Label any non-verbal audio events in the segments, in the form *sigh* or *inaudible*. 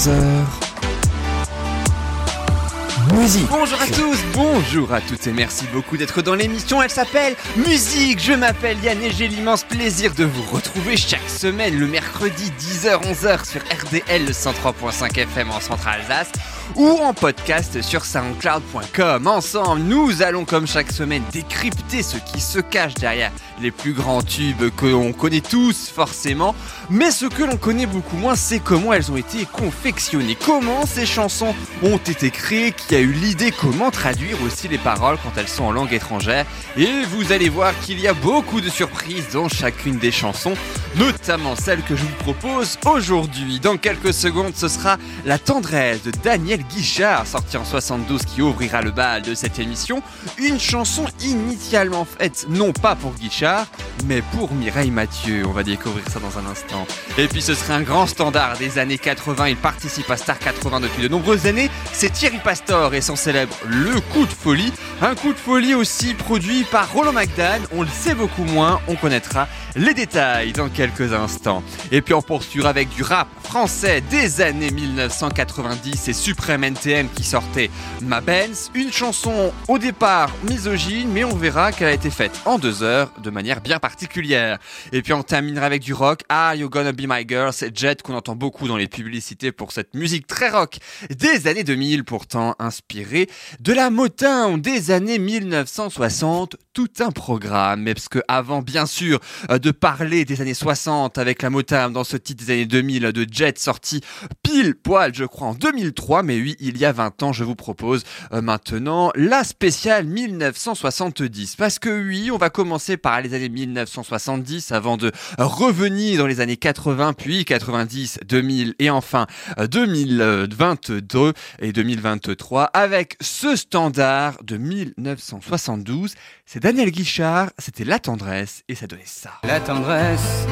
10h-11h Musique Bonjour à tous, bonjour à toutes et merci beaucoup d'être dans l'émission. Elle s'appelle Musique. Je m'appelle Yann et j'ai l'immense plaisir de vous retrouver chaque semaine le mercredi 10h-11h sur RDL le 103.5 FM en Centre-Alsace ou en podcast sur soundcloud.com. Ensemble, nous allons comme chaque semaine décrypter ce qui se cache derrière les plus grands tubes que l'on connaît tous forcément, mais ce que l'on connaît beaucoup moins, c'est comment elles ont été confectionnées, comment ces chansons ont été créées, qui a eu l'idée, comment traduire aussi les paroles quand elles sont en langue étrangère. Et vous allez voir qu'il y a beaucoup de surprises dans chacune des chansons, notamment celle que je vous propose aujourd'hui. Dans quelques secondes, ce sera La tendresse de Daniel Guichard, sorti en 72, qui ouvrira le bal de cette émission. Une chanson initialement faite non pas pour Guichard, mais pour Mireille Mathieu. On va découvrir ça dans un instant. Et puis ce serait un grand standard des années 80. Il participe à Star 80 depuis de nombreuses années. C'est Thierry Pastor et son célèbre Le Coup de Folie. Un coup de folie aussi produit par Roland McDan. On le sait beaucoup moins. On connaîtra les détails dans quelques instants. Et puis on poursuivra avec du rap français des années 1990 et Supreme NTM qui sortait Ma Benz. Une chanson au départ misogyne, mais on verra qu'elle a été faite en deux heures de manière bien particulière. Et puis on terminera avec du rock. Ah, You Gonna Be My Girl, c'est Jet qu'on entend beaucoup dans les publicités pour cette musique très rock des années 2000, pourtant inspirée de la Motown des années 1960. Tout un programme, mais parce que avant, bien sûr, euh, de parler des années 60 avec la Motown dans ce titre des années 2000 de Jet sorti pile poil, je crois, en 2003, mais oui, il y a 20 ans, je vous propose euh, maintenant la spéciale 1970. Parce que oui, on va commencer par les années 1970 avant de revenir dans les années 80, puis 90, 2000 et enfin 2022 et 2023 avec ce standard de 1972. C'est Daniel Guichard, c'était La Tendresse et ça donnait ça. La tendresse,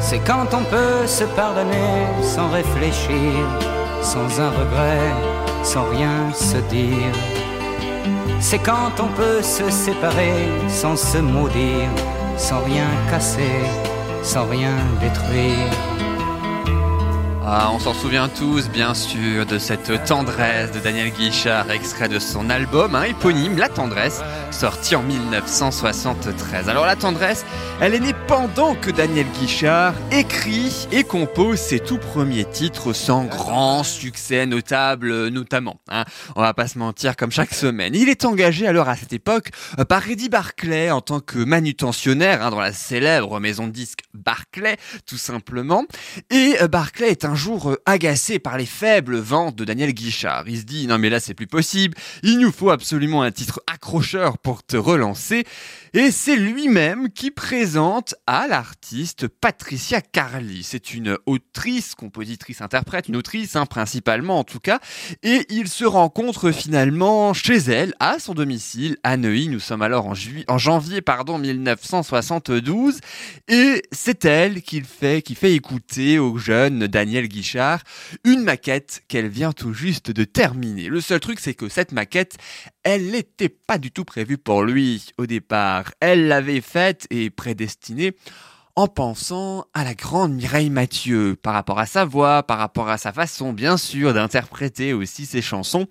c'est quand on peut se pardonner sans réfléchir, sans un regret, sans rien se dire. C'est quand on peut se séparer sans se maudire, sans rien casser, sans rien détruire. Ah, on s'en souvient tous, bien sûr, de cette tendresse de Daniel Guichard, extrait de son album hein, éponyme, La Tendresse, sorti en 1973. Alors la tendresse, elle est née pendant que Daniel Guichard écrit et compose ses tout premiers titres sans grand succès notable notamment. Hein. On va pas se mentir comme chaque semaine. Il est engagé alors à cette époque euh, par Eddie Barclay en tant que manutentionnaire hein, dans la célèbre maison de disques Barclay, tout simplement. Et euh, Barclay est un jour euh, agacé par les faibles ventes de Daniel Guichard. Il se dit non mais là c'est plus possible, il nous faut absolument un titre accrocheur pour te relancer. Et c'est lui-même qui présente à l'artiste Patricia Carly. C'est une autrice, compositrice, interprète, une autrice hein, principalement en tout cas. Et il se rencontre finalement chez elle, à son domicile, à Neuilly. Nous sommes alors en, janvier pardon, 1972. Et c'est elle qui fait, qui fait écouter au jeune Daniel Guichard une maquette qu'elle vient tout juste de terminer. Le seul truc, c'est que cette maquette, elle n'était pas du tout prévue pour lui au départ. Elle l'avait faite et prédestinée en pensant à la grande Mireille Mathieu, par rapport à sa voix, par rapport à sa façon, bien sûr, d'interpréter aussi ses chansons.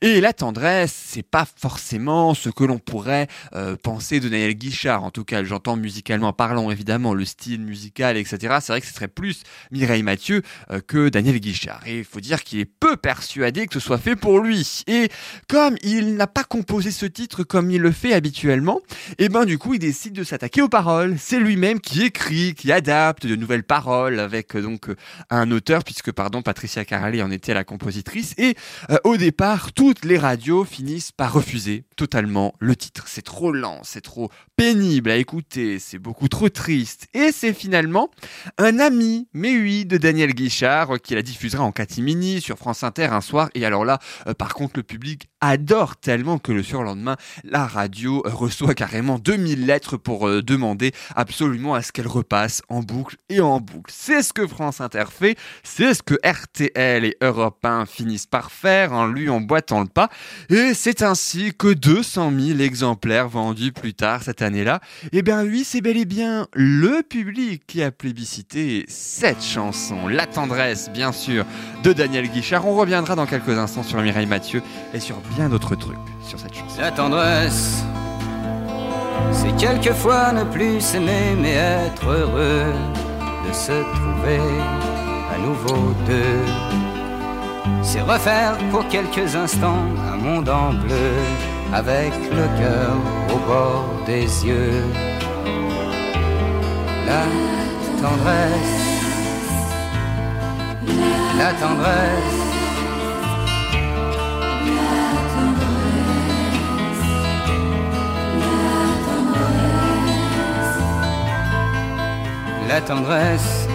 Et la tendresse, c'est pas forcément ce que l'on pourrait euh, penser de Daniel Guichard. En tout cas, j'entends musicalement parlant, évidemment, le style musical, etc. C'est vrai que ce serait plus Mireille Mathieu euh, que Daniel Guichard. Et il faut dire qu'il est peu persuadé que ce soit fait pour lui. Et comme il n'a pas composé ce titre comme il le fait habituellement, et ben du coup, il décide de s'attaquer aux paroles. C'est lui-même qui écrit qui adapte de nouvelles paroles avec euh, donc euh, un auteur, puisque pardon, Patricia Carali en était la compositrice. Et euh, au départ, toutes les radios finissent par refuser totalement le titre. C'est trop lent, c'est trop pénible à écouter, c'est beaucoup trop triste. Et c'est finalement un ami, mais oui, de Daniel Guichard, qui la diffusera en catimini sur France Inter un soir. Et alors là, par contre, le public adore tellement que le surlendemain, la radio reçoit carrément 2000 lettres pour demander absolument à ce qu'elle repasse en boucle et en boucle. C'est ce que France Inter fait, c'est ce que RTL et Europe 1 finissent par faire en lui emboîtant le pas, et c'est ainsi que 200 000 exemplaires vendus plus tard cette année-là, eh bien oui, c'est bel et bien le public qui a plébiscité cette chanson, La tendresse, bien sûr, de Daniel Guichard. On reviendra dans quelques instants sur Mireille Mathieu et sur bien d'autres trucs sur cette chanson. La tendresse, c'est quelquefois ne plus s'aimer, mais être heureux de se trouver à nouveau deux. C'est refaire pour quelques instants un monde en bleu, avec le cœur au bord des yeux. La tendresse, la tendresse. La tendresse,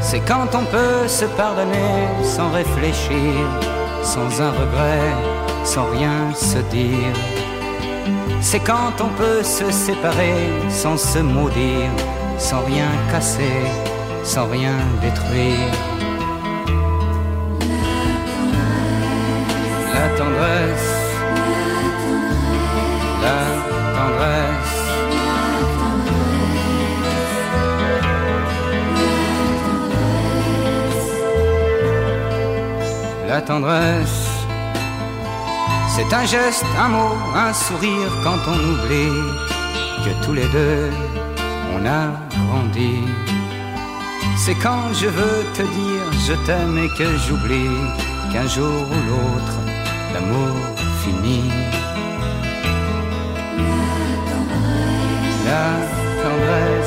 c'est quand on peut se pardonner sans réfléchir, sans un regret, sans rien se dire. C'est quand on peut se séparer sans se maudire, sans rien casser, sans rien détruire. La tendresse, c'est un geste, un mot, un sourire quand on oublie que tous les deux on a grandi. C'est quand je veux te dire je t'aime et que j'oublie qu'un jour ou l'autre l'amour finit. La tendresse,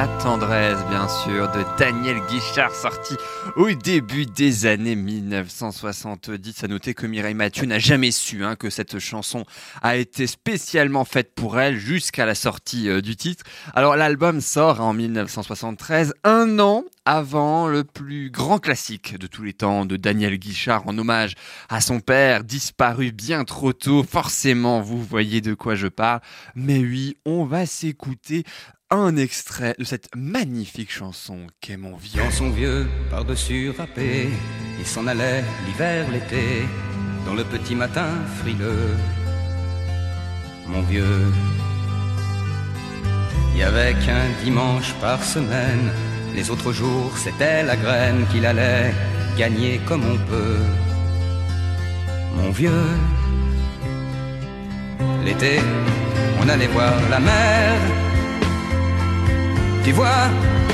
La tendresse, bien sûr, de Daniel Guichard, sorti au début des années 1970. À noter que Mireille Mathieu n'a jamais su hein, que cette chanson a été spécialement faite pour elle jusqu'à la sortie euh, du titre. Alors l'album sort en 1973, un an avant le plus grand classique de tous les temps de Daniel Guichard en hommage à son père disparu bien trop tôt. Forcément, vous voyez de quoi je parle. Mais oui, on va s'écouter un extrait de cette magnifique chanson qu'est mon vieux. Dans son vieux par-dessus râpé, il s'en allait l'hiver, l'été, dans le petit matin frileux. Mon vieux, il y avait qu'un dimanche par semaine, les autres jours c'était la graine qu'il allait gagner comme on peut. Mon vieux, l'été, on allait voir la mer. Tu vois,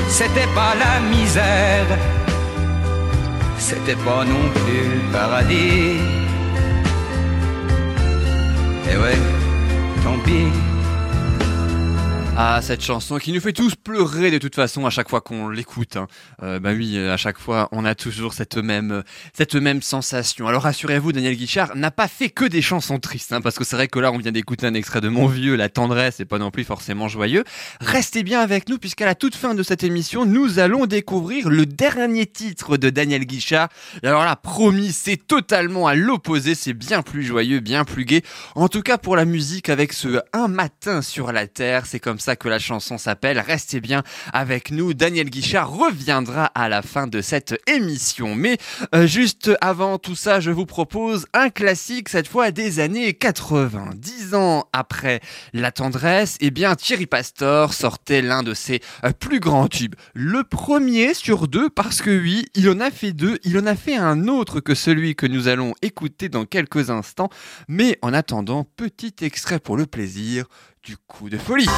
c'était pas la misère, c'était pas non plus le paradis. Et ouais, tant pis. Ah, cette chanson qui nous fait tous pleurer de toute façon à chaque fois qu'on l'écoute. Hein. Euh, bah oui, à chaque fois, on a toujours cette même, cette même sensation. Alors rassurez-vous, Daniel Guichard n'a pas fait que des chansons tristes, hein, parce que c'est vrai que là, on vient d'écouter un extrait de Mon Vieux, La tendresse, et pas non plus forcément joyeux. Restez bien avec nous, puisqu'à la toute fin de cette émission, nous allons découvrir le dernier titre de Daniel Guichard. Alors là, promis, c'est totalement à l'opposé, c'est bien plus joyeux, bien plus gai. En tout cas, pour la musique, avec ce Un matin sur la terre, c'est comme ça que la chanson s'appelle. Restez bien avec nous. Daniel Guichard reviendra à la fin de cette émission. Mais euh, juste avant tout ça, je vous propose un classique, cette fois des années 80. Dix ans après La tendresse, eh bien Thierry Pastor sortait l'un de ses euh, plus grands tubes. Le premier sur deux, parce que oui, il en a fait deux. Il en a fait un autre que celui que nous allons écouter dans quelques instants. Mais en attendant, petit extrait pour le plaisir du coup de folie. Yeah.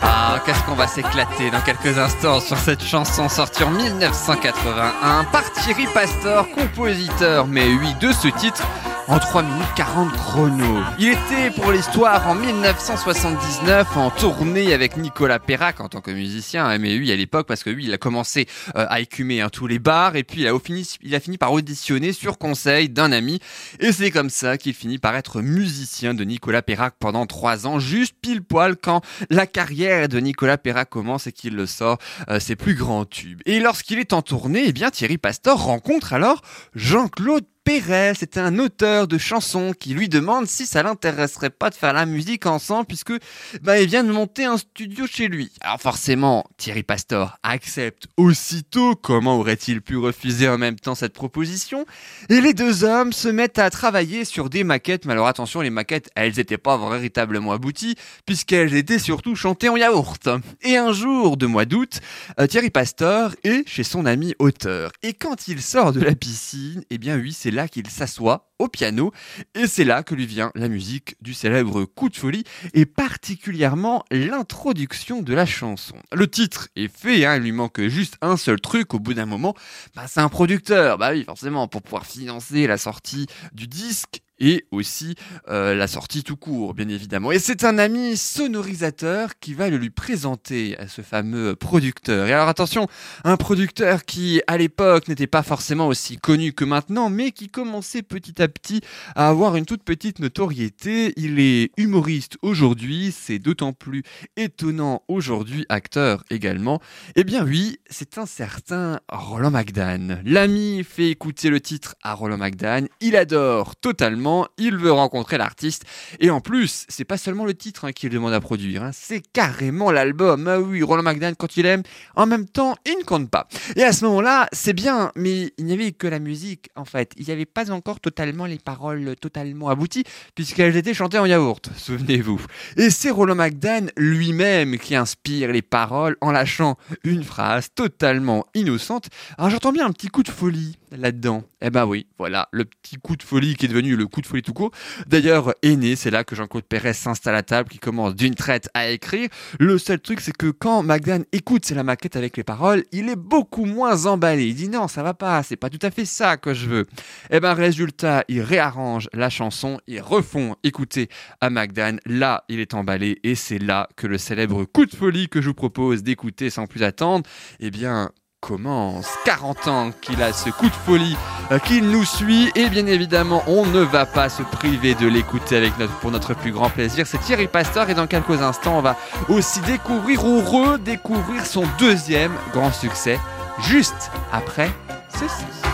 Ah, qu'est-ce qu'on va s'éclater dans quelques instants sur cette chanson sortie en 1981 par Thierry Pastor, compositeur, mais oui, de ce titre en 3 minutes 40 chrono. Il était pour l'histoire en 1979 en tournée avec Nicolas Perrac en tant que musicien, hein, oui à l'époque parce que lui il a commencé euh, à écumer hein, tous les bars et puis il a, fini, il a fini par auditionner sur conseil d'un ami et c'est comme ça qu'il finit par être musicien de Nicolas Perrac pendant 3 ans, juste pile poil quand la carrière de Nicolas Perrac commence et qu'il sort euh, ses plus grands tubes. Et lorsqu'il est en tournée, eh bien Thierry Pastor rencontre alors Jean-Claude Perret, c'était un auteur de chansons qui lui demande si ça l'intéresserait pas de faire la musique ensemble puisque bah, il vient de monter un studio chez lui. Alors forcément, Thierry Pastor accepte aussitôt. Comment aurait-il pu refuser en même temps cette proposition? Et les deux hommes se mettent à travailler sur des maquettes. Mais alors attention, les maquettes, elles n'étaient pas véritablement abouties puisqu'elles étaient surtout chantées en yaourt. Et un jour de mois d'août, euh, Thierry Pastor est chez son ami auteur. Et quand il sort de la piscine, eh bien oui, c'est là qu'il s'assoit au piano et c'est là que lui vient la musique du célèbre Coup de folie et particulièrement l'introduction de la chanson. Le titre est fait, hein, il lui manque juste un seul truc au bout d'un moment, bah, c'est un producteur, bah oui forcément pour pouvoir financer la sortie du disque et aussi euh, la sortie tout court, bien évidemment. Et c'est un ami sonorisateur qui va le lui présenter à ce fameux producteur. Et alors attention, un producteur qui à l'époque n'était pas forcément aussi connu que maintenant, mais qui commençait petit à petit à avoir une toute petite notoriété. Il est humoriste aujourd'hui, c'est d'autant plus étonnant aujourd'hui, acteur également. Eh bien oui, c'est un certain Roland McDan. L'ami fait écouter le titre à Roland McDan, il adore totalement il veut rencontrer l'artiste. Et en plus, c'est pas seulement le titre hein, qu'il demande à produire, hein, c'est carrément l'album. Ah oui, Roland McDan, quand il aime, en même temps, il ne compte pas. Et à ce moment-là, c'est bien, mais il n'y avait que la musique, en fait. Il n'y avait pas encore totalement les paroles totalement abouties, puisqu'elles étaient chantées en yaourt, *laughs* souvenez-vous. Et c'est Roland McDan lui-même qui inspire les paroles en lâchant une phrase totalement innocente. Alors j'entends bien un petit coup de folie là-dedans. Eh ben oui, voilà, le petit coup de folie qui est devenu le coup de folie tout court. D'ailleurs, est né, c'est là que Jean-Claude Perret s'installe à table, qui commence d'une traite à écrire. Le seul truc, c'est que quand Magdan écoute c'est la maquette avec les paroles, il est beaucoup moins emballé. Il dit non, ça va pas, c'est pas tout à fait ça que je veux. Eh ben, résultat, il réarrange la chanson, il refont écouter à Magdan. Là, il est emballé et c'est là que le célèbre coup de folie que je vous propose d'écouter sans plus attendre, eh bien, commence. 40 ans qu'il a ce coup de folie euh, qu'il nous suit et bien évidemment on ne va pas se priver de l'écouter avec notre, pour notre plus grand plaisir. C'est Thierry Pastor et dans quelques instants on va aussi découvrir ou redécouvrir son deuxième grand succès juste après ceci.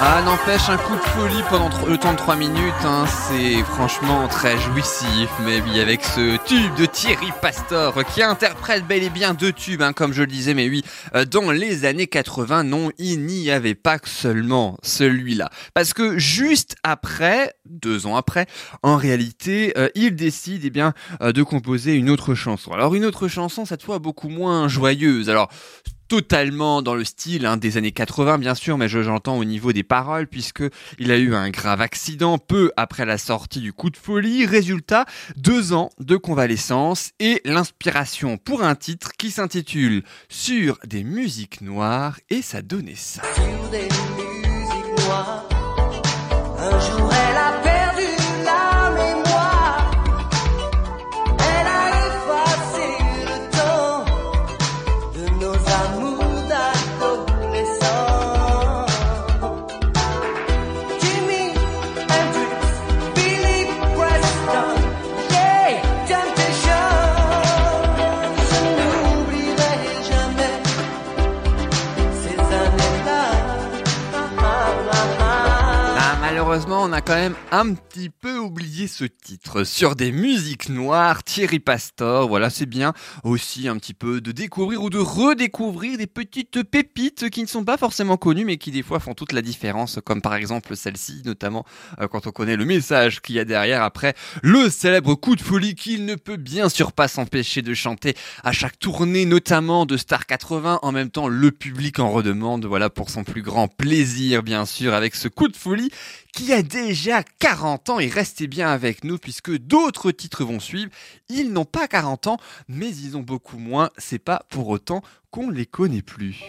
Ah, n'empêche, un coup de folie pendant le temps de 3 minutes, hein, c'est franchement très jouissif. Mais oui, avec ce tube de Thierry Pastor qui interprète bel et bien deux tubes, hein, comme je le disais, mais oui, euh, dans les années 80, non, il n'y avait pas seulement celui-là. Parce que juste après, deux ans après, en réalité, euh, il décide eh bien, euh, de composer une autre chanson. Alors, une autre chanson, cette fois beaucoup moins joyeuse. Alors, totalement dans le style hein, des années 80 bien sûr, mais je- j'entends au niveau des paroles puisque il a eu un grave accident peu après la sortie du coup de folie. Résultat, deux ans de convalescence et l'inspiration pour un titre qui s'intitule Sur des musiques noires et ça donnait ça. Malheureusement, on a quand même un petit peu oublié ce titre. Sur des musiques noires, Thierry Pastor, voilà, c'est bien aussi un petit peu de découvrir ou de redécouvrir des petites pépites qui ne sont pas forcément connues, mais qui des fois font toute la différence, comme par exemple celle-ci, notamment euh, quand on connaît le message qu'il y a derrière après le célèbre coup de folie qu'il ne peut bien sûr pas s'empêcher de chanter à chaque tournée, notamment de Star 80. En même temps, le public en redemande, voilà, pour son plus grand plaisir, bien sûr, avec ce coup de folie qui a déjà 40 ans et restez bien avec nous puisque d'autres titres vont suivre. Ils n'ont pas 40 ans, mais ils ont beaucoup moins. C'est pas pour autant qu'on les connaît plus.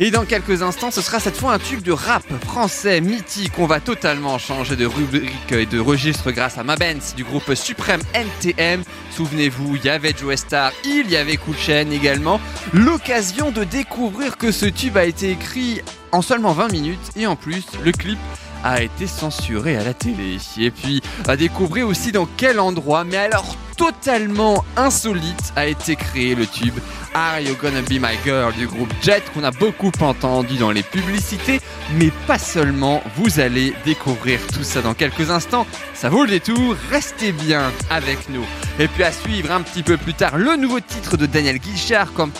Et dans quelques instants, ce sera cette fois un tube de rap français mythique. On va totalement changer de rubrique et de registre grâce à Mabens du groupe Suprême NTM. Souvenez-vous, il y avait Joe Star, il y avait Cool Chain également. L'occasion de découvrir que ce tube a été écrit en seulement 20 minutes et en plus, le clip a été censuré à la télé. Et puis, à découvrir aussi dans quel endroit, mais alors totalement insolite, a été créé le tube Are You Gonna Be My Girl du groupe Jet qu'on a beaucoup entendu dans les publicités, mais pas seulement. Vous allez découvrir tout ça dans quelques instants. Ça vaut le détour, restez bien avec nous. Et puis à suivre un petit peu plus tard le nouveau titre de Daniel Guichard comme,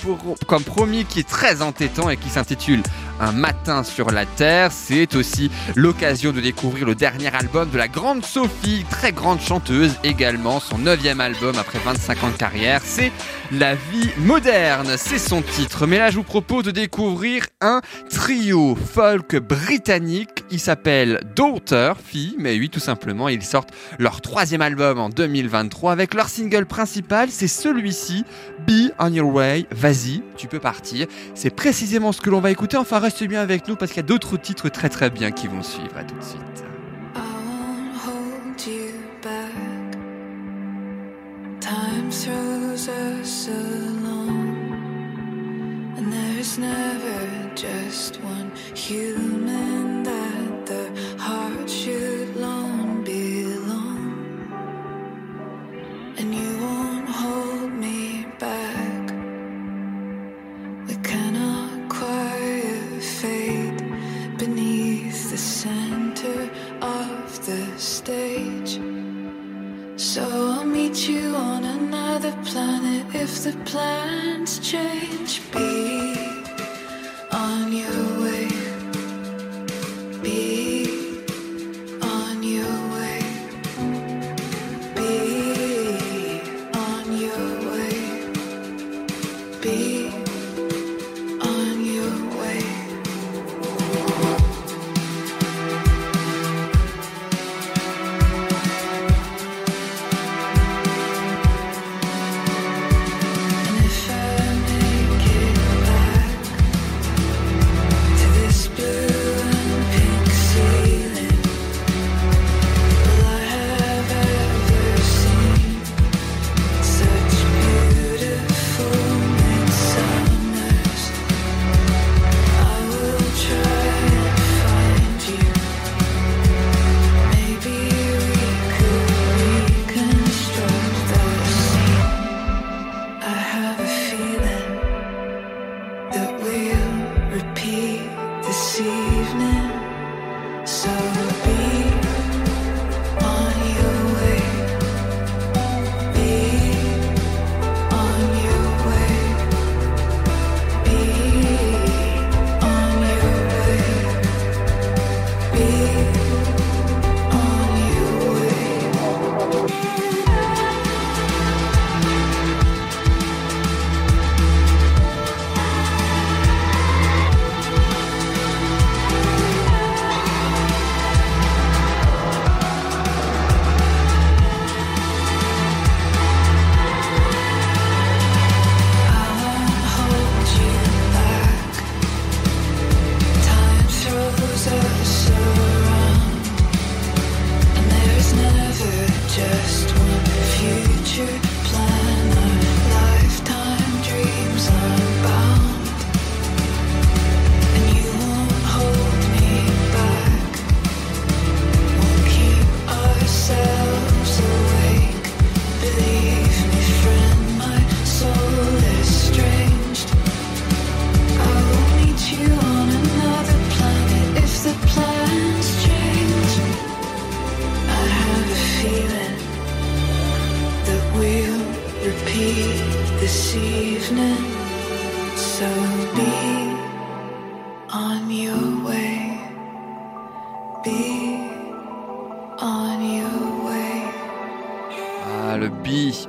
promis qui est très entêtant et qui s'intitule Un matin sur la Terre. C'est aussi l'occasion de découvrir le dernier album de la grande Sophie, très grande chanteuse également, son neuvième album après 25 ans de carrière. C'est La vie moderne, c'est son titre. Mais là je vous propose de découvrir un trio folk britannique. Il s'appelle Daughter, fille, mais oui tout simplement. Ils sortent leur troisième album en 2023 avec leur single principal, c'est celui-ci, Be On Your Way, vas-y, tu peux partir. C'est précisément ce que l'on va écouter, enfin reste bien avec nous parce qu'il y a d'autres titres très très bien qui vont suivre, à tout de suite. Throws us along, and there's never just one human that another planet if the plans change. Be on your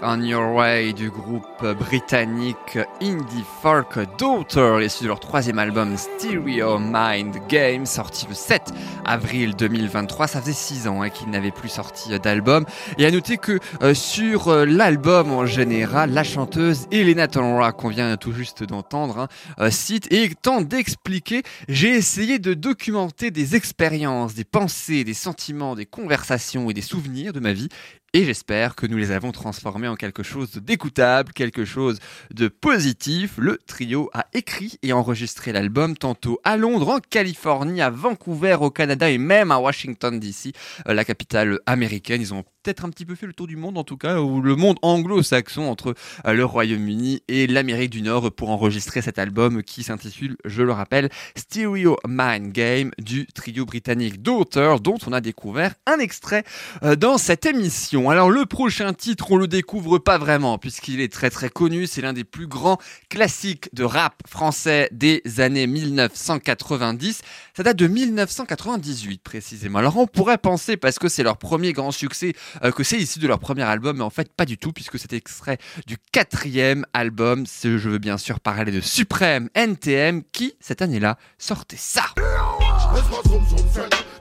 On Your Way du groupe britannique indie folk Daughter, issu de leur troisième album Stereo Mind Game, sorti le 7 avril 2023. Ça faisait 6 ans hein, qu'ils n'avaient plus sorti d'album. Et à noter que euh, sur euh, l'album en général, la chanteuse Elena Tonra, qu'on vient tout juste d'entendre, hein, euh, cite et tente d'expliquer J'ai essayé de documenter des expériences, des pensées, des sentiments, des conversations et des souvenirs de ma vie et j'espère que nous les avons transformés en quelque chose d'écoutable, quelque chose de positif. Le trio a écrit et enregistré l'album tantôt à Londres, en Californie, à Vancouver, au Canada et même à Washington DC, euh, la capitale américaine. Peut-être un petit peu fait le tour du monde en tout cas, ou le monde anglo-saxon entre euh, le Royaume-Uni et l'Amérique du Nord pour enregistrer cet album qui s'intitule, je le rappelle, Stereo Mind Game du trio britannique Daughter dont on a découvert un extrait euh, dans cette émission. Alors le prochain titre, on le découvre pas vraiment puisqu'il est très très connu, c'est l'un des plus grands classiques de rap français des années 1990. Ça date de 1998 précisément. Alors on pourrait penser parce que c'est leur premier grand succès que c'est issu de leur premier album, mais en fait pas du tout puisque c'est extrait du quatrième album. Je veux bien sûr parler de Supreme NTM qui cette année-là sortait ça.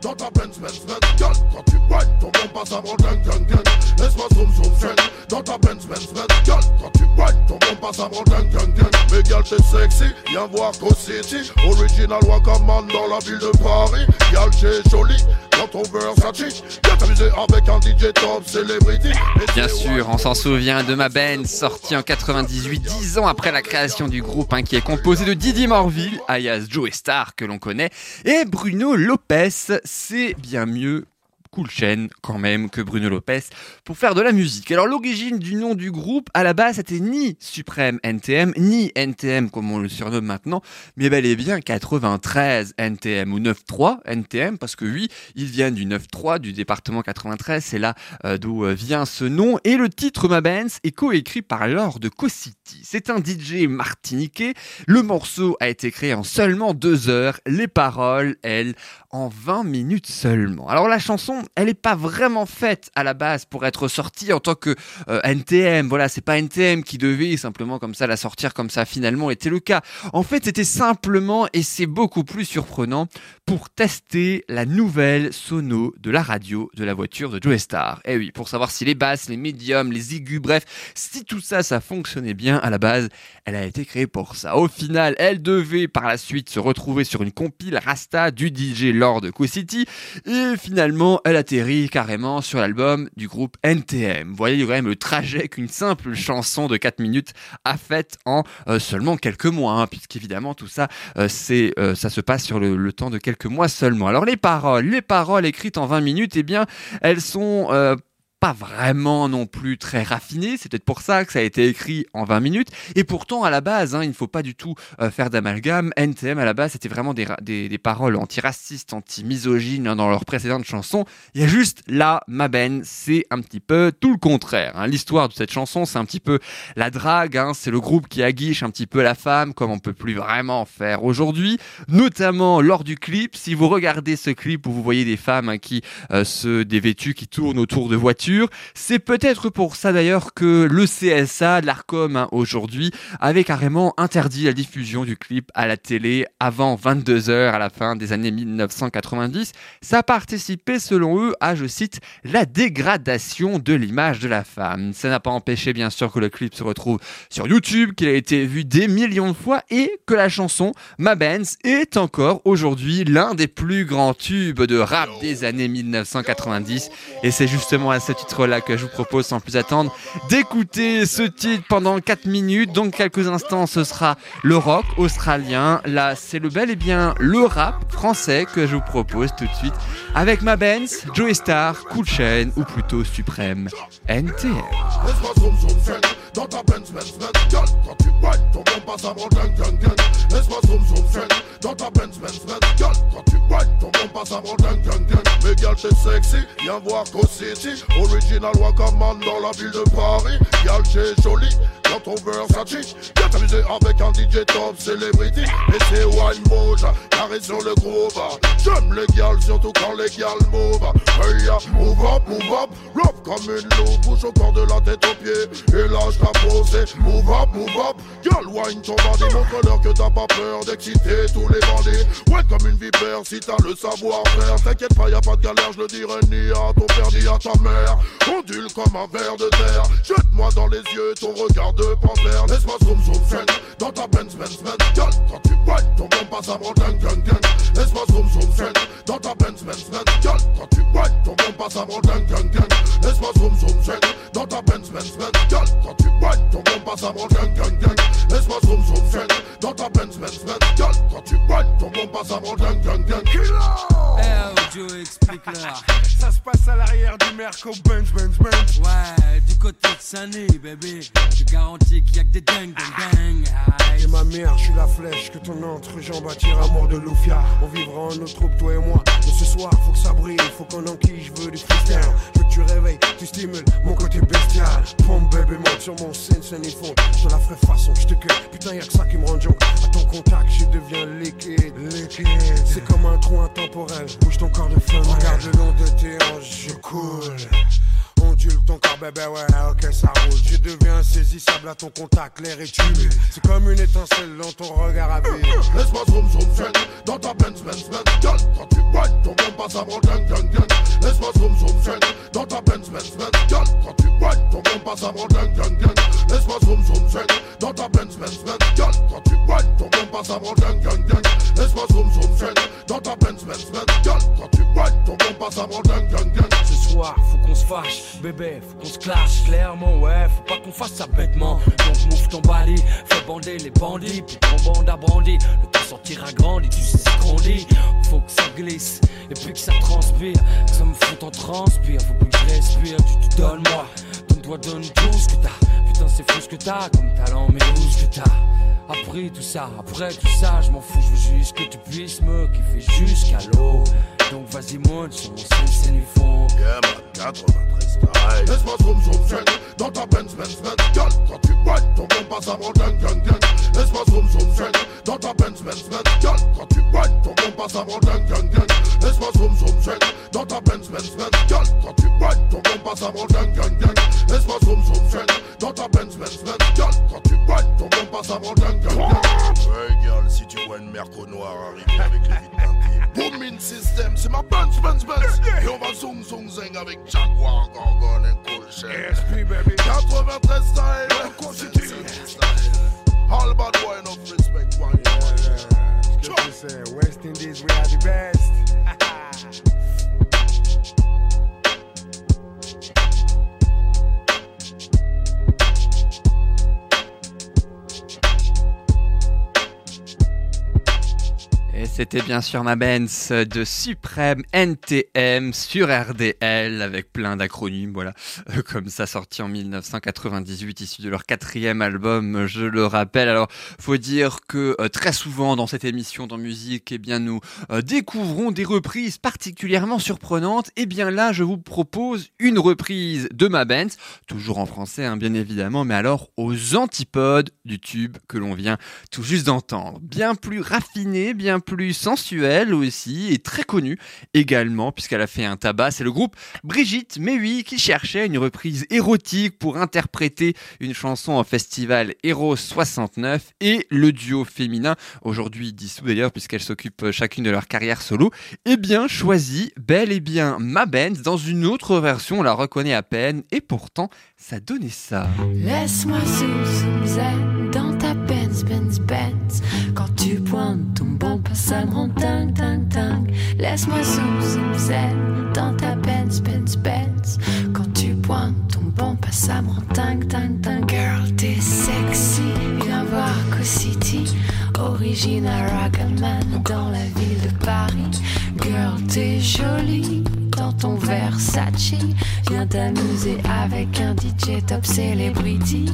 Laisse-moi zoom zoom zen Dans ta Benz Benz Benz Girl, quand tu whine, ton bon passe avant gang gang gang Laisse-moi zoom zoom zen Dans ta Benz Benz Benz Girl, quand tu whine, ton bon passe avant gang gang gang Mais girl, t'es sexy, viens voir Co City. Original Wakaman dans la ville de Paris. Girl, t'es jolie, dans ton Versace Viens t'amuser avec un DJ top celebrity. Et Bien sûr, on s'en souvient de ma band, sortie en 98, 10 ans après la création du groupe, hein, qui est composé de Didi Morville, alias Joe Star, que l'on connaît, et Bruno Lopez. C'est bien mieux. Cool chaîne quand même que Bruno Lopez pour faire de la musique. Alors l'origine du nom du groupe à la base c'était ni Supreme NTM ni NTM comme on le surnomme maintenant, mais bel et bien 93 NTM ou 93 NTM parce que oui, ils viennent du 93 du département 93, c'est là euh, d'où euh, vient ce nom. Et le titre Ma Benz est coécrit par Lord de. C'est un DJ martiniquais. Le morceau a été créé en seulement deux heures. Les paroles, elles, en 20 minutes seulement. Alors la chanson, elle n'est pas vraiment faite à la base pour être sortie en tant que euh, NTM. Voilà, c'est pas NTM qui devait simplement comme ça la sortir comme ça finalement était le cas. En fait, c'était simplement, et c'est beaucoup plus surprenant, pour tester la nouvelle sono de la radio de la voiture de Joe Star. Eh oui, pour savoir si les basses, les médiums, les aigus, bref, si tout ça, ça fonctionnait bien à la base, elle a été créée pour ça. Au final, elle devait par la suite se retrouver sur une compile Rasta du DJ Lord Co-City et finalement, elle atterrit carrément sur l'album du groupe NTM. Vous voyez quand même le trajet qu'une simple chanson de 4 minutes a fait en euh, seulement quelques mois, hein, puisqu'évidemment tout ça, euh, euh, ça se passe sur le, le temps de quelques mois seulement. Alors les paroles, les paroles écrites en 20 minutes, eh bien, elles sont pas vraiment non plus très raffiné. C'est peut-être pour ça que ça a été écrit en 20 minutes. Et pourtant, à la base, hein, il ne faut pas du tout euh, faire d'amalgame. NTM, à la base, c'était vraiment des, des, des paroles antiracistes, anti-misogynes hein, dans leurs précédentes chansons. Il y a juste là, ma Ben, c'est un petit peu tout le contraire. hein. L'histoire de cette chanson, c'est un petit peu la drague. C'est le groupe qui aguiche un petit peu la femme, comme on peut plus vraiment faire aujourd'hui, notamment lors du clip. Si vous regardez ce clip où vous voyez des femmes qui euh, se dévêtues, qui tournent autour de voitures, c'est peut-être pour ça d'ailleurs que le CSA, l'ARCOM hein, aujourd'hui, avait carrément interdit la diffusion du clip à la télé avant 22 heures à la fin des années 1990. Ça participait selon eux à, je cite, la dégradation de l'image de la femme. Ça n'a pas empêché bien sûr que le clip se retrouve sur YouTube, qu'il a été vu des millions de fois et que la chanson Ma Benz est encore aujourd'hui l'un des plus grands tubes de rap des années 1990. Et c'est justement à ce titre-là que je vous propose sans plus attendre d'écouter ce titre pendant 4 minutes. Donc quelques instants, ce sera le rock australien. Là, c'est le bel et bien le rap français que je vous propose tout de suite avec Ma Benz, Joey Star, Cool Chain ou plutôt Suprême City Original Wakaman dans la ville de Paris. Girl, t'es jolie, dans ton Versace. Viens t'amuser avec un DJ top celebrity. Et c'est Wine Mode, carré sur le groove. J'aime les gals, surtout quand les gals move. Hey, ya, move up, move up, love comme une loupe. Bouge au corps de la tête aux pieds. Et lâche ta posée. Move up, move up, girl, wine ton bandit. Montre-leur que t'as pas peur d'exciter tous les bandits. Ouais, comme une vipère, si t'as le savoir-faire. T'inquiète pas, y a pas de galère, je le dirai ni à ton père ni à ta mère. Ondule comme un ver de terre. Jette-moi dans les yeux ton regard de panthère. Laisse-moi zoom zoom zen dans ta Benz Benz Benz. Girl, quand tu whine, ton bon passe à mon gang gang gang. Laisse-moi zoom zoom zen dans ta Benz Benz Benz. Girl, quand tu whine, ton bon passe à mon gang gang gang. Laisse-moi zoom zoom zen dans ta Benz Benz Benz. Girl, quand tu whine, ton bon passe à mon gang gang gang. Laisse-moi zoom zoom zen dans ta Benz Benz Benz. Girl, quand tu whine, ton bon passe à mon gang gang gang. Eh, explique-leur. *laughs* Ça se passe à l'arrière du Merco Benz, Benz, Benz. Ouais, du côté de Sunny, bébé. Je garantis qu'il y a que des dingues, dingues, dingues. Et ma mère, je suis la flèche que ton entrejambe attire à mort de Lufia. On vivra en notre troupe, toi et moi. Mais ce soir, faut que ça brille, faut qu'on enquille, je veux du freestyle. Je veux que tu réveilles, tu stimules mon côté bestial. Pompe bébé, monte sur mon scène, scène et fond. Je la ferai façon, je te cueille. Putain, y'a que ça qui me rend junk. À ton contact, je deviens liquide. Liquide. C'est comme un trou intemporel. Bouge ton corps de flamme. Regarde le long de tes hanches, je coule. Ondule ton corps, bébé, ouais, ok, ça roule. Je deviens insaisissable à ton contact, l'air est humide. C'est comme une étincelle dans ton regard à vide. Laisse-moi zoom zoom zen dans ta Benz Benz Benz. Girl, quand tu whine, ton bon passe mon gang gang gang. Laisse-moi zoom zoom zen dans ta Benz Benz Benz. Girl, quand tu whine, ton bon passe mon gang gang gang. Laisse-moi zoom zoom zen dans ta Benz Benz Benz. Girl, quand tu whine, ton bon passe mon gang gang gang. Laisse-moi zoom zoom zen dans ta Benz Benz Benz. Girl, quand tu whine, ton bon passe mon gang gang gang. Ce soir, faut qu'on se fâche, bébé, faut qu'on se clash clairement, ouais, faut pas qu'on fasse ça bêtement. Donc move ton bali, fais bander les bandits, puis ton bande a brandi. Le temps sortira grandi, tu sais c'est grandi. Faut que ça glisse, et puis que ça transpire, que ça me fout en transpire. Faut plus que je respire, tu te donnes moi, donne-toi, donne tout ce que t'as. Putain, c'est fou ce que t'as comme talent, mais où ce que t'as. Après tout ça, après tout ça, je m'en fous, je veux juste que tu puisses me kiffer jusqu'à l'eau. Donc vas-y monte sur mon scène, scène du fond. Yeah, man, 93 style. Laisse-moi zoom zoom zen dans ta Benz Benz Benz. Girl, quand tu whine, ton bon passe à mon gang gang gang. Laisse-moi zoom zoom zen dans ta Benz Benz Benz. Girl, quand tu whine, ton bon passe à mon gang gang gang. Laisse-moi zoom zoom zen dans ta Benz Benz Benz. Girl, quand tu whine, ton bon passe à mon gang gang gang. Laisse-moi zoom zoom zen dans ta Benz Benz Benz. Girl, quand tu whine, ton bon passe à mon gang gang gang. Hey girl, si tu vois une merco noire arriver avec les vides Booming system, c'est ma Benz Benz Benz. Et on va zoom zoom zing avec Jaguar, Gorgon et Cool Shell. SP, baby. 93 style. C'était bien sûr ma Benz de Suprême NTM sur RDL avec plein d'acronymes, voilà, Euh, comme ça sorti en 1998, issu de leur quatrième album, je le rappelle. Alors, faut dire que euh, très souvent dans cette émission dans musique, eh bien nous euh, découvrons des reprises particulièrement surprenantes. Et bien là, je vous propose une reprise de ma Benz, toujours en français, hein, bien évidemment, mais alors aux antipodes du tube que l'on vient tout juste d'entendre. Bien plus raffiné, bien plus sensuel aussi, et très connu également, puisqu'elle a fait un tabac. C'est le groupe Brigitte, mais qui cherchait une reprise érotique pour interpréter une chanson en festival Eros 69, et le duo féminin, aujourd'hui dissous d'ailleurs, puisqu'elles s'occupent chacune de leur carrière solo, eh bien choisi bel et bien ma Benz dans une autre version, on la reconnaît à peine, et pourtant ça donnait ça. Laisse-moi zoom zen dans ta Benz Benz Benz. Quand tu pointes ton bon pas ça me rend dingue. Laisse-moi zoom zoom zen dans ta Benz Benz Benz. Quand tu pointes ton bon pas ça me rend dingue. Girl t'es sexy. Viens voir Co City. Original Ragaman dans la ville de Paris. Girl t'es jolie dans ton Versace. Viens t'amuser avec un DJ top celebrity.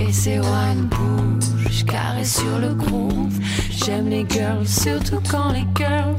Et c'est one bouge, caresse sur le groove J'aime les girls, surtout quand les girls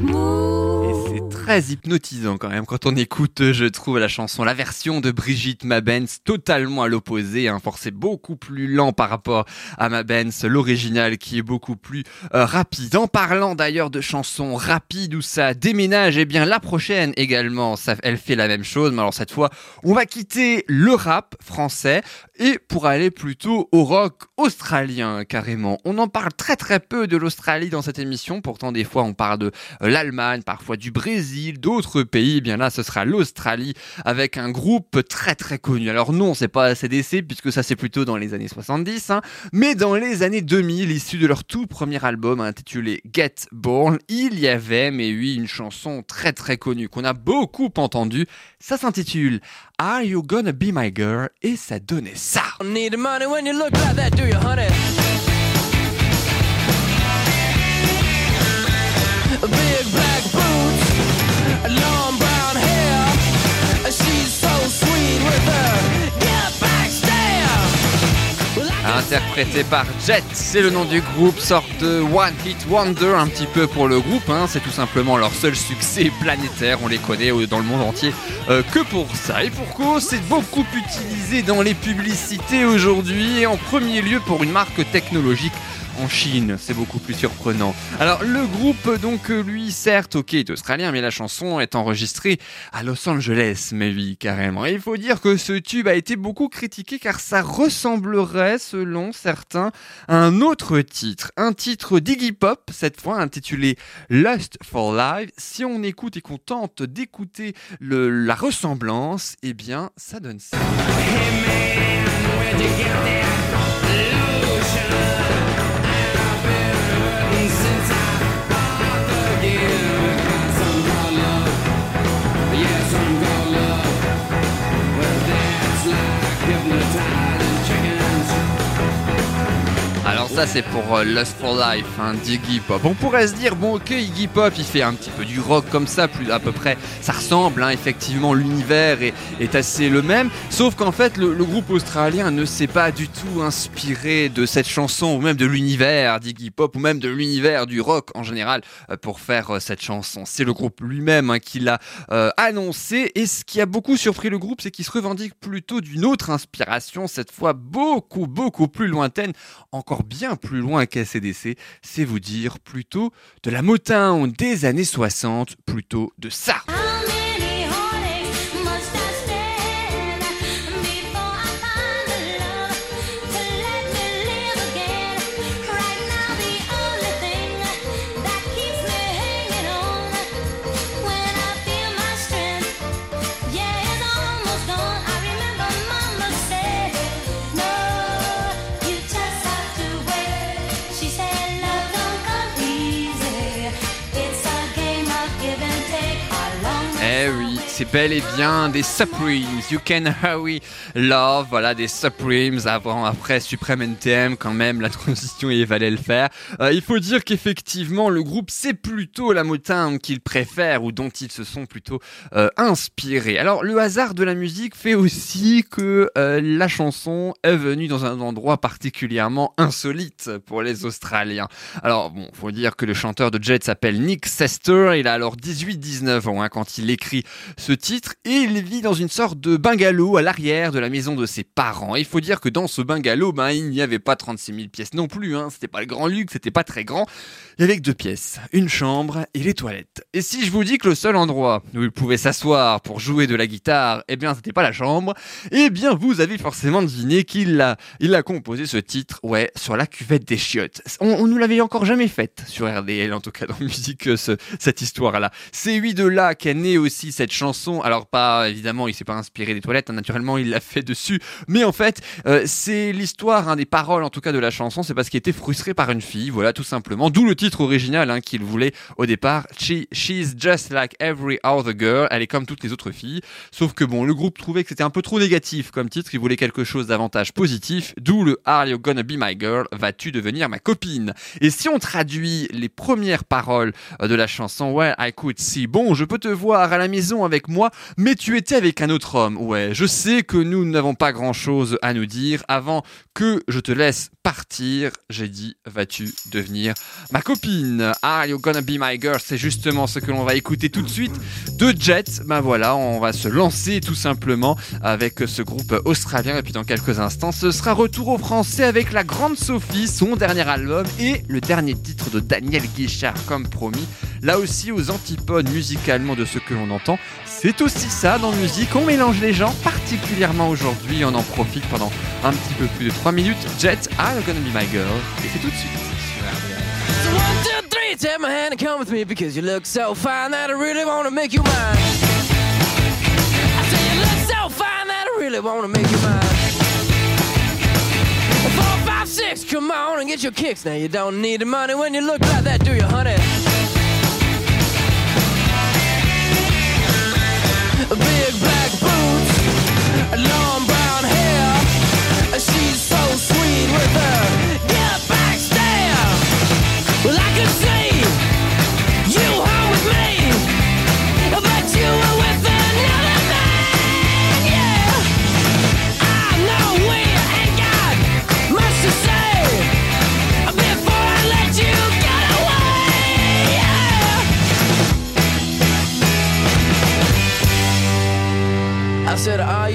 move c'est très hypnotisant quand même quand on écoute, euh, je trouve, la chanson, la version de Brigitte Mabens, totalement à l'opposé, hein, forcément beaucoup plus lent par rapport à Mabens, l'original qui est beaucoup plus euh, rapide. En parlant d'ailleurs de chansons rapides où ça déménage, eh bien la prochaine également, elle fait la même chose, mais alors cette fois, on va quitter le rap français et pour aller plutôt au rock australien carrément. On en parle très très peu de l'Australie dans cette émission, pourtant des fois on parle de euh, l'Allemagne, parfois du Brésil, d'autres pays, Eh bien là ce sera l'Australie avec un groupe très très connu. Alors non, c'est pas ACDC puisque ça c'est plutôt dans les années 70, hein, mais dans les années 2000, issu de leur tout premier album intitulé Get Born, il y avait, mais oui, une chanson très très connue qu'on a beaucoup entendue. Ça s'intitule Are You Gonna Be My Girl? Et ça donnait ça. Interprété par Jet, c'est le nom du groupe, sorte de One Hit Wonder un petit peu pour le groupe, hein. c'est tout simplement leur seul succès planétaire, on les connaît euh, dans le monde entier euh, que pour ça. Et pour cause, c'est beaucoup utilisé dans les publicités aujourd'hui, et en premier lieu pour une marque technologique en Chine, c'est beaucoup plus surprenant. Alors le groupe donc lui certes ok est australien mais la chanson est enregistrée à Los Angeles mais oui carrément. Et il faut dire que ce tube a été beaucoup critiqué car ça ressemblerait selon certains à un autre titre, un titre d'Iggy Pop cette fois intitulé Lust for Life. Si on écoute et qu'on tente d'écouter la ressemblance, eh bien ça donne ça. Alors ça c'est pour euh, Lust for Life, hein, d'Iggy Pop. On pourrait se dire bon ok Iggy Pop il fait un petit peu du rock comme ça, plus à peu près ça ressemble, hein, effectivement l'univers est, assez le même. Sauf qu'en fait le, le groupe australien ne s'est pas du tout inspiré de cette chanson ou même de l'univers d'Iggy Pop ou même de l'univers du rock en général euh, pour faire euh, cette chanson. C'est le groupe lui-même hein, qui l'a euh, annoncé et ce qui a beaucoup surpris le groupe c'est qu'il se revendique plutôt d'une autre inspiration, cette fois beaucoup beaucoup plus lointaine, encore bien plus loin qu'ACDC, c'est vous dire plutôt de la Motown des années 60, plutôt de ça. C'est bel et bien des Supremes. You can hurry love, voilà des Supremes avant, après Supreme NTM quand même. La transition il valait le faire. Euh, il faut dire qu'effectivement le groupe c'est plutôt la Motown qu'ils préfèrent ou dont ils se sont plutôt euh, inspirés. Alors le hasard de la musique fait aussi que euh, la chanson est venue dans un endroit particulièrement insolite pour les Australiens. Alors bon, faut dire que le chanteur de Jet s'appelle Nick Sester. Il a alors 18-19 ans hein, quand il écrit ce titre et il vit dans une sorte de bungalow à l'arrière de la maison de ses parents. Il faut dire que dans ce bungalow, ben, il n'y avait pas 36 000 pièces non plus. Hein. C'était pas le grand luxe, c'était pas très grand. Il y avait deux pièces, une chambre et les toilettes. Et si je vous dis que le seul endroit où il pouvait s'asseoir pour jouer de la guitare, eh bien c'était pas la chambre, eh bien vous avez forcément deviné qu'il a, il a composé ce titre, ouais, sur la cuvette des chiottes. On, on nous l'avait encore jamais faite sur RDL, en tout cas dans musique, euh, ce- cette histoire-là. C'est lui de là qu'est née aussi cette chanson. Alors pas, évidemment, il s'est pas inspiré des toilettes, hein, naturellement il l'a fait dessus, mais en fait, euh, c'est l'histoire, hein, des paroles en tout cas de la chanson, c'est parce qu'il était frustré par une fille, voilà tout simplement, d'où le titre original hein, qu'il voulait au départ, She, She's just like every other girl, elle est comme toutes les autres filles, sauf que bon, le groupe trouvait que c'était un peu trop négatif comme titre, il voulait quelque chose davantage positif, d'où le Are you gonna be my girl, vas-tu devenir ma copine? Et si on traduit les premières paroles euh, de la chanson, Well I could see, bon, je peux te voir à la maison avec moi, mais tu étais avec un autre homme. Ouais, je sais que nous n'avons pas grand-chose à nous dire. Avant que je te laisse partir, j'ai dit, vas-tu devenir ma copine? Are you gonna be my girl? C'est justement ce que l'on va écouter tout de suite de Jet. Ben voilà, on va se lancer tout simplement avec ce groupe australien. Et puis dans quelques instants, ce sera retour au français avec la grande Sophie, son dernier album et le dernier titre de Daniel Guichard, comme promis. Là aussi, aux antipodes musicalement de ce que l'on entend. C'est aussi ça dans musique, on mélange les gens, particulièrement aujourd'hui, on en profite pendant un petit peu plus de 3 minutes. Jet, Are You Gonna Be My Girl Et c'est tout de suite. So one, two, three, take my hand and come with me because you look so fine that I really wanna make you mine. I say you look so fine that I really wanna make you mine. Four, five, six, come on and get your kicks. Now you don't need the money when you look like that, do you, honey? Big black boots, long brown hair. She's so sweet with her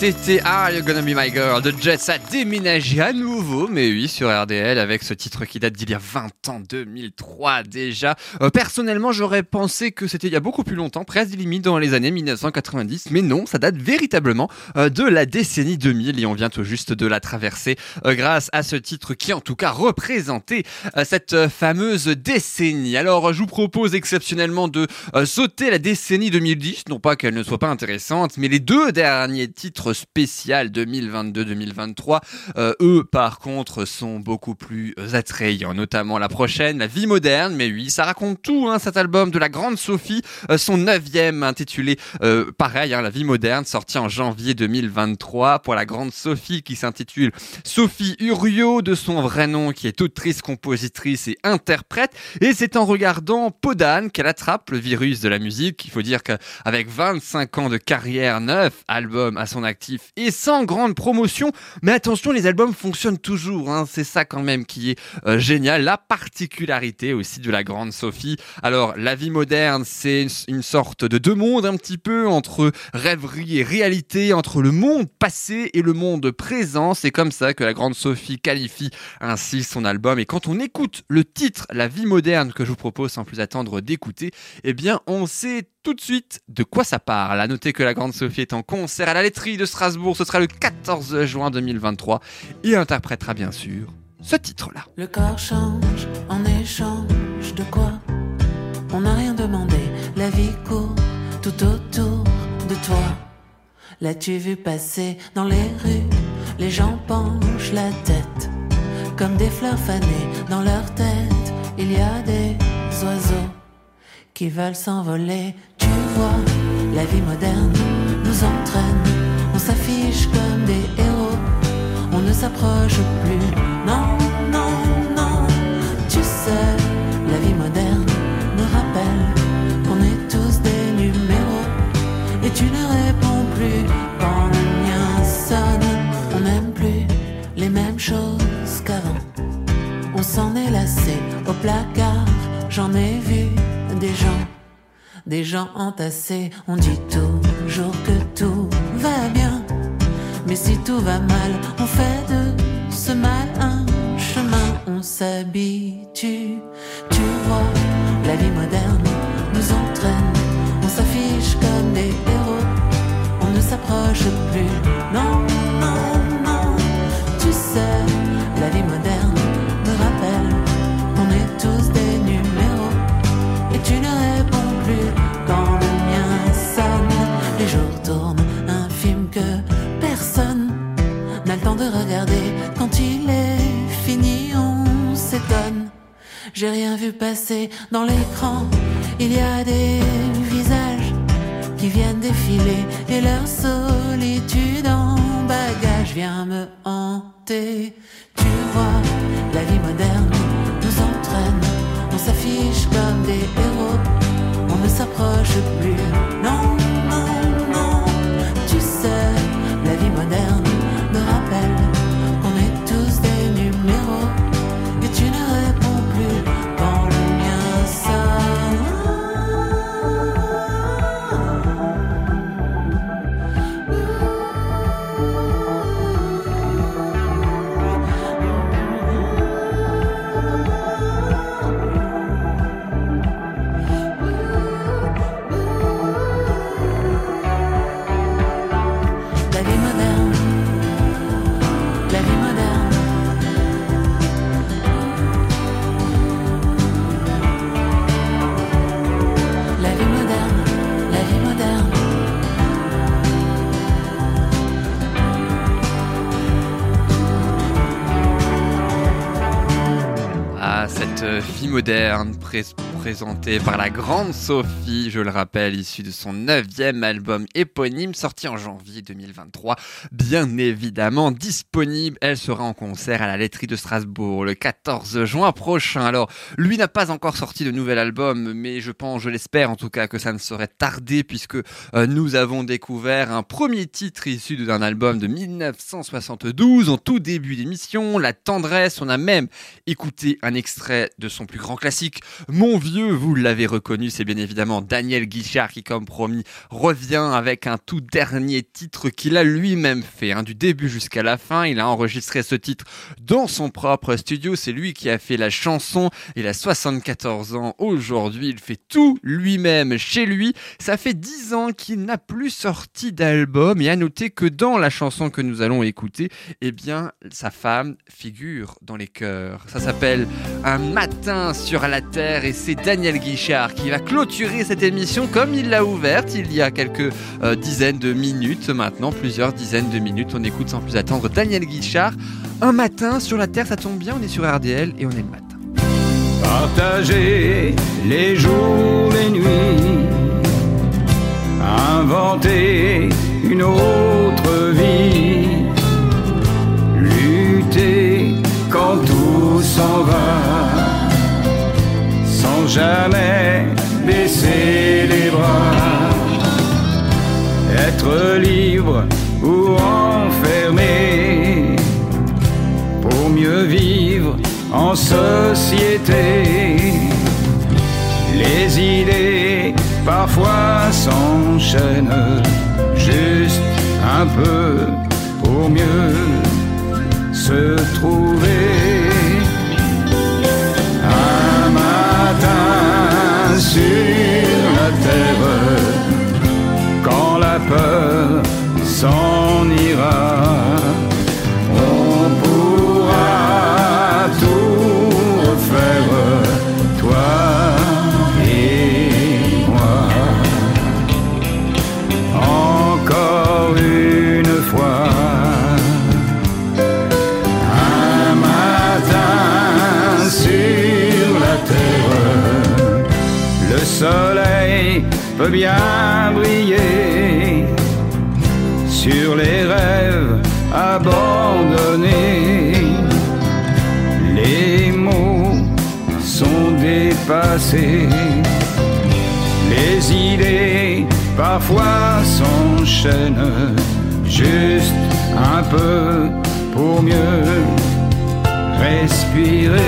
C'était Are You Gonna Be My Girl de Jets a déménagé à nouveau, mais oui, sur RDL avec ce titre qui date d'il y a 20 ans, 2003 déjà. Euh, personnellement, j'aurais pensé que c'était il y a beaucoup plus longtemps, presque limite dans les années 1990, mais non, ça date véritablement euh, de la décennie 2000 et on vient tout juste de la traverser euh, grâce à ce titre qui en tout cas représentait cette fameuse décennie. Alors, je vous propose exceptionnellement de sauter la décennie 2010, non pas qu'elle ne soit pas intéressante, mais les deux derniers titres spéciaux 2022-2023, euh, eux par contre sont beaucoup plus attrayants, notamment la prochaine, La vie moderne, mais oui, ça raconte tout, hein, cet album de la grande Sophie, euh, son neuvième intitulé euh, pareil, hein, La vie moderne, sorti en janvier 2023 pour la grande Sophie qui s'intitule Sophie Uriot de son vrai nom qui est autrice, compositrice et interprète. Et c'est en regardant Podane qu'elle attrape le virus de la musique. Il faut dire qu'avec 25 ans de carrière, 9 albums à son son et sans grande promotion. Mais attention, les albums fonctionnent toujours. hein. C'est ça quand même qui est euh, génial. La particularité aussi de la grande Sophie. Alors, la vie moderne, c'est une, une sorte de deux mondes un petit peu entre rêverie et réalité, entre le monde passé et le monde présent. C'est comme ça que la grande Sophie qualifie ainsi son album. Et quand on écoute le titre La vie moderne que je vous propose sans plus attendre d'écouter, eh bien, on sait tout de suite de quoi ça parle. À noter que la Grande Sophie est en concert à la laiterie de Strasbourg. Ce sera le 14 juin 2023 et interprétera bien sûr ce titre-là. Le corps change en échange de quoi? On n'a rien demandé, la vie court tout autour de toi. L'as-tu vu passer dans les rues? Les gens penchent la tête comme des fleurs fanées dans leur tête. Il y a des oiseaux qui veulent s'envoler. La vie moderne nous entraîne. On s'affiche comme des héros. On ne s'approche plus. Non, non, non. Tu sais, la vie moderne nous rappelle qu'on est tous des numéros. Et tu ne réponds plus quand le mien sonne. On n'aime plus les mêmes choses qu'avant. On s'en est lassé au placard. J'en ai vu des gens, des gens entassés. On dit toujours que tout va bien. Mais si tout va mal, on fait de ce mal un chemin. On s'habitue. Tu vois, la vie moderne nous entraîne. On s'affiche comme des héros. On ne s'approche plus. Non, J'ai rien vu passer dans l'écran. Il y a des visages qui viennent défiler et leur solitude en bagage vient me hanter. Tu vois, la vie moderne nous entraîne. On s'affiche comme des héros. On ne s'approche plus. Non, cette euh, fille moderne pré- présentée par la grande Sophie, je le rappelle, issue de son neuvième album éponyme sorti en janvier 2023. Bien évidemment disponible, elle sera en concert à la laiterie de Strasbourg le 14 juin prochain. Alors, lui n'a pas encore sorti de nouvel album, mais je pense, je l'espère en tout cas, que ça ne saurait tarder puisque euh, nous avons découvert un premier titre issu d'un album de 1972 en tout début d'émission, La Tendresse. On a même écouté un extrait de son plus grand classique, Mon vieux, vous l'avez reconnu, c'est bien évidemment Daniel Guichard qui, comme promis, revient avec un tout dernier titre qu'il a lui-même fait, hein, du début jusqu'à la fin. Il a enregistré ce titre dans son propre studio, c'est lui qui a fait la chanson. Il a 74 ans aujourd'hui, il fait tout lui-même chez lui. Ça fait 10 ans qu'il n'a plus sorti d'album et à noter que dans la chanson que nous allons écouter, eh bien, sa femme figure dans les chœurs. Ça s'appelle Un matin sur la terre et c'est Daniel Guichard qui va clôturer cette émission comme il l'a ouverte il y a quelques euh, dizaines de minutes maintenant, plusieurs dizaines de minutes. On écoute sans plus attendre Daniel Guichard. Un matin sur la terre, ça tombe bien, on est sur RDL et on est le matin. Partager les jours, les nuits, inventer une autre vie, lutter quand tout s'en va, jamais baisser les bras. Être libre ou enfermé pour mieux vivre en société. Les idées parfois s'enchaînent juste un peu pour mieux se trouver. S'en ira, on pourra tout refaire, toi et moi. Encore une fois. Un matin sur la terre, le soleil peut bien rêves abandonnés. Les mots sont dépassés, les idées parfois s'enchaînent juste un peu pour mieux respirer,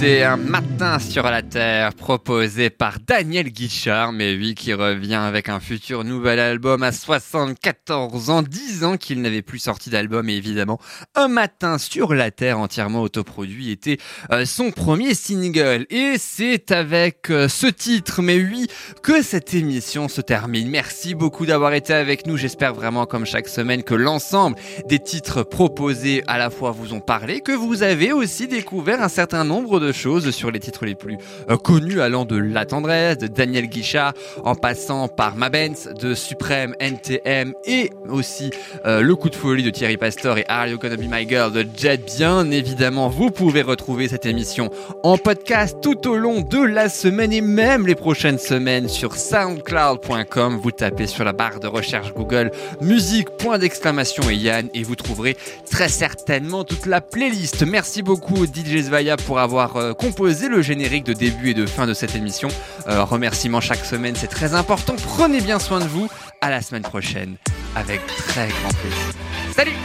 c'était un matin sur la Proposé par Daniel Guichard, mais oui, qui revient avec un futur nouvel album à 74 ans, 10 ans qu'il n'avait plus sorti d'album, et évidemment, un matin sur la Terre entièrement autoproduit était euh, son premier single. Et c'est avec euh, ce titre, mais oui, que cette émission se termine. Merci beaucoup d'avoir été avec nous. J'espère vraiment, comme chaque semaine, que l'ensemble des titres proposés à la fois vous ont parlé, que vous avez aussi découvert un certain nombre de choses sur les titres les plus euh, allant de La Tendresse, de Daniel Guichard, en passant par Mabens, de Suprême, NTM et aussi euh, Le Coup de Folie de Thierry Pastor et Are You Gonna Be My Girl de Jet. Bien évidemment, vous pouvez retrouver cette émission en podcast tout au long de la semaine et même les prochaines semaines sur soundcloud.com. Vous tapez sur la barre de recherche Google musique, point d'exclamation et Yann et vous trouverez très certainement toute la playlist. Merci beaucoup DJ Zvaya pour avoir euh, composé le générique de début et fin de cette émission. Euh, remerciements chaque semaine, c'est très important. Prenez bien soin de vous. À la semaine prochaine avec très grand plaisir. Salut